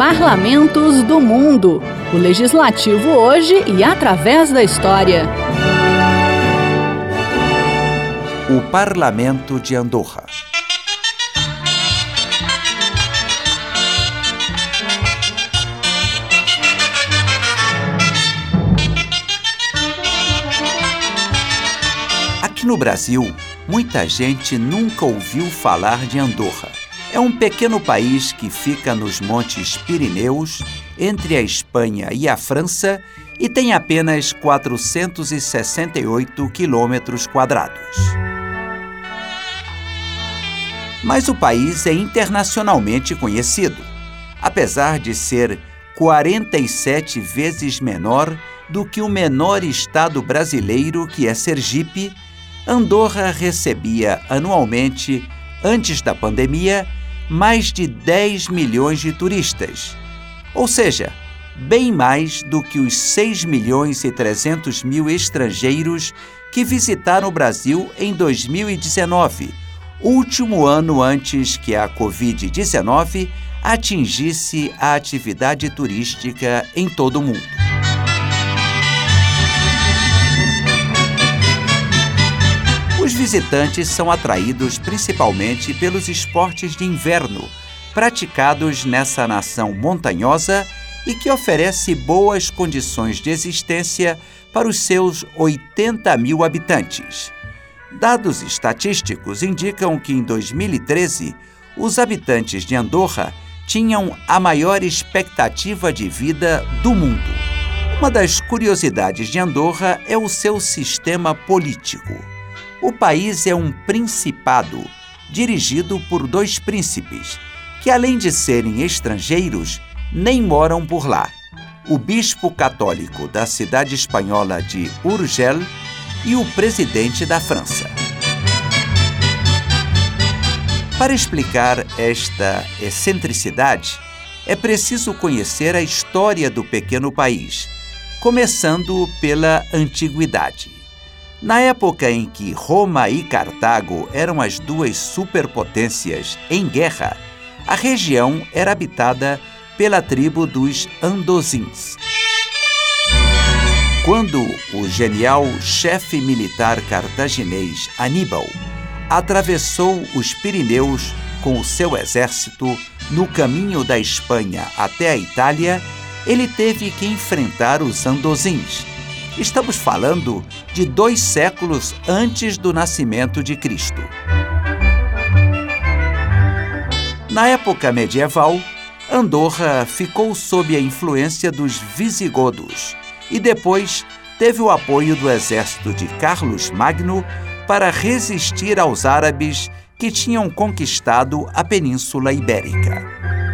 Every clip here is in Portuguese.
Parlamentos do Mundo. O legislativo hoje e através da história. O Parlamento de Andorra. Aqui no Brasil, muita gente nunca ouviu falar de Andorra. É um pequeno país que fica nos Montes Pirineus, entre a Espanha e a França, e tem apenas 468 quilômetros quadrados. Mas o país é internacionalmente conhecido, apesar de ser 47 vezes menor do que o menor estado brasileiro, que é Sergipe Andorra recebia anualmente, antes da pandemia, mais de 10 milhões de turistas. Ou seja, bem mais do que os 6 milhões e 300 mil estrangeiros que visitaram o Brasil em 2019, último ano antes que a Covid-19 atingisse a atividade turística em todo o mundo. Visitantes são atraídos principalmente pelos esportes de inverno, praticados nessa nação montanhosa e que oferece boas condições de existência para os seus 80 mil habitantes. Dados estatísticos indicam que em 2013, os habitantes de Andorra tinham a maior expectativa de vida do mundo. Uma das curiosidades de Andorra é o seu sistema político. O país é um principado, dirigido por dois príncipes, que além de serem estrangeiros, nem moram por lá. O bispo católico da cidade espanhola de Urgel e o presidente da França. Para explicar esta excentricidade, é preciso conhecer a história do pequeno país, começando pela antiguidade. Na época em que Roma e Cartago eram as duas superpotências em guerra, a região era habitada pela tribo dos Andozins. Quando o genial chefe militar cartaginês Aníbal atravessou os Pirineus com o seu exército no caminho da Espanha até a Itália, ele teve que enfrentar os Andozins Estamos falando de dois séculos antes do nascimento de Cristo. Na época medieval, Andorra ficou sob a influência dos visigodos e depois teve o apoio do exército de Carlos Magno para resistir aos árabes que tinham conquistado a Península Ibérica.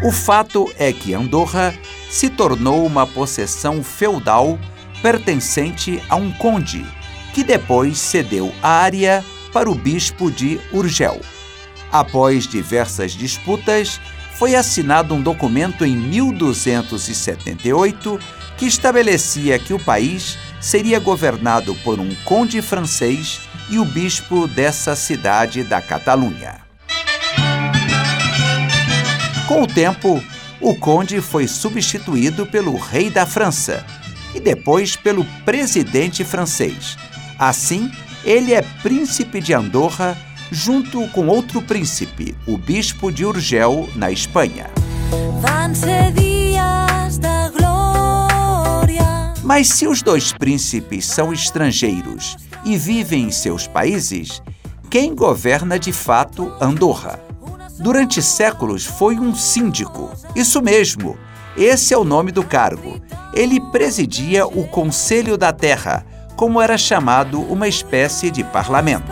O fato é que Andorra se tornou uma possessão feudal pertencente a um conde, que depois cedeu a área para o bispo de Urgel. Após diversas disputas, foi assinado um documento em 1278 que estabelecia que o país seria governado por um conde francês e o bispo dessa cidade da Catalunha. Com o tempo, o conde foi substituído pelo rei da França, e depois pelo presidente francês. Assim, ele é príncipe de Andorra junto com outro príncipe, o bispo de Urgel, na Espanha. Mas se os dois príncipes são estrangeiros e vivem em seus países, quem governa de fato Andorra? Durante séculos foi um síndico. Isso mesmo, esse é o nome do cargo. Ele presidia o Conselho da Terra, como era chamado uma espécie de parlamento.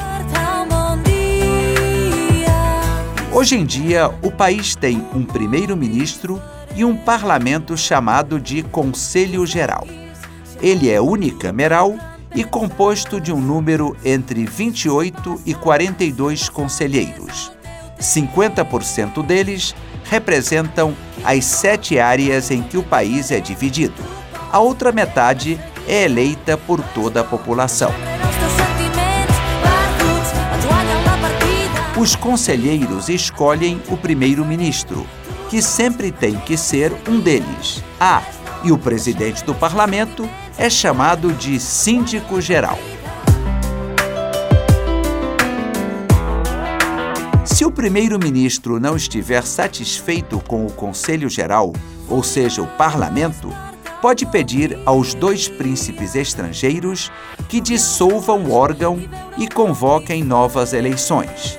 Hoje em dia, o país tem um primeiro-ministro e um parlamento chamado de Conselho Geral. Ele é unicameral e composto de um número entre 28 e 42 conselheiros. 50% deles representam as sete áreas em que o país é dividido. A outra metade é eleita por toda a população. Os conselheiros escolhem o primeiro-ministro, que sempre tem que ser um deles. Ah, e o presidente do parlamento é chamado de síndico Se o primeiro-ministro não estiver satisfeito com o Conselho Geral, ou seja, o parlamento, pode pedir aos dois príncipes estrangeiros que dissolvam o órgão e convoquem novas eleições.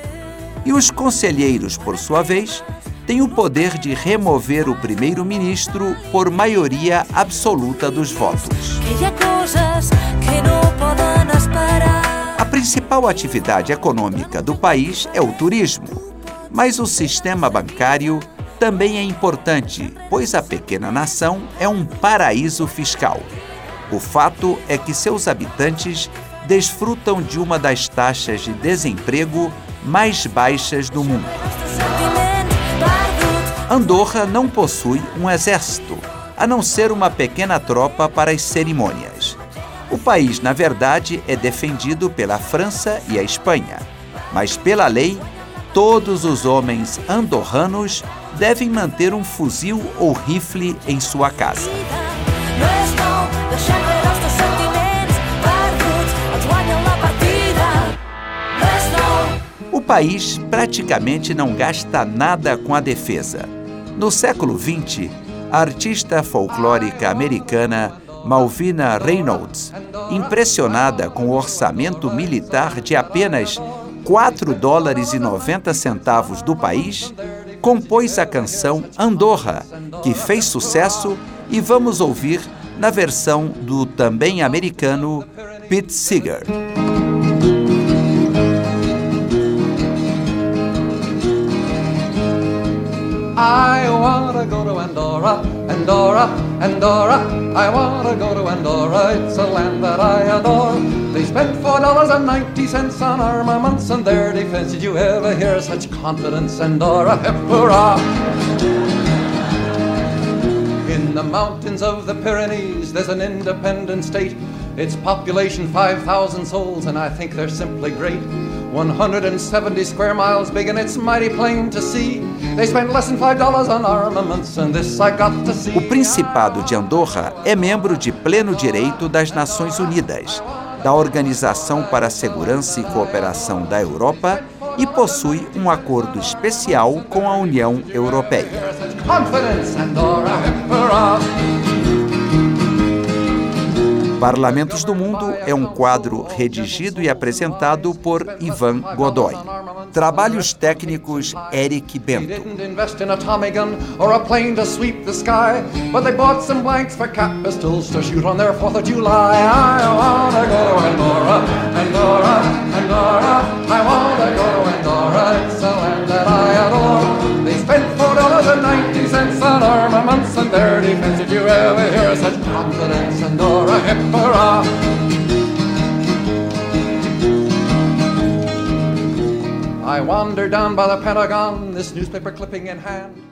E os conselheiros, por sua vez, têm o poder de remover o primeiro-ministro por maioria absoluta dos votos. A principal atividade econômica do país é o turismo, mas o sistema bancário também é importante, pois a pequena nação é um paraíso fiscal. O fato é que seus habitantes desfrutam de uma das taxas de desemprego mais baixas do mundo. Andorra não possui um exército, a não ser uma pequena tropa para as cerimônias. O país, na verdade, é defendido pela França e a Espanha, mas pela lei, todos os homens andorranos devem manter um fuzil ou rifle em sua casa. O país praticamente não gasta nada com a defesa. No século XX, a artista folclórica americana Malvina Reynolds, impressionada com o orçamento militar de apenas 4 dólares e 90 centavos do país, compôs a canção Andorra, que fez sucesso e vamos ouvir na versão do também americano Pete Seeger. I wanna go to Andorra, Andorra, Andorra. I wanna go to Andorra, it's a land that I adore. They spent four dollars and ninety cents on armaments and their defense. Did you ever hear such confidence, Andorra? Hip hurrah! In the mountains of the Pyrenees, there's an independent state. Its population 5,000 souls, and I think they're simply great. 170 square miles big, and it's mighty plain to see. They less than $5 on armaments, and this I got to see. O Principado de Andorra é membro de pleno direito das Nações Unidas, da Organização para a Segurança e Cooperação da Europa e possui um acordo especial com a União Europeia. Parlamentos do Mundo é um quadro redigido e apresentado por Ivan Godoy. Trabalhos técnicos Eric Bento. confidence hip hurrah. I wander down by the Pentagon, this newspaper clipping in hand.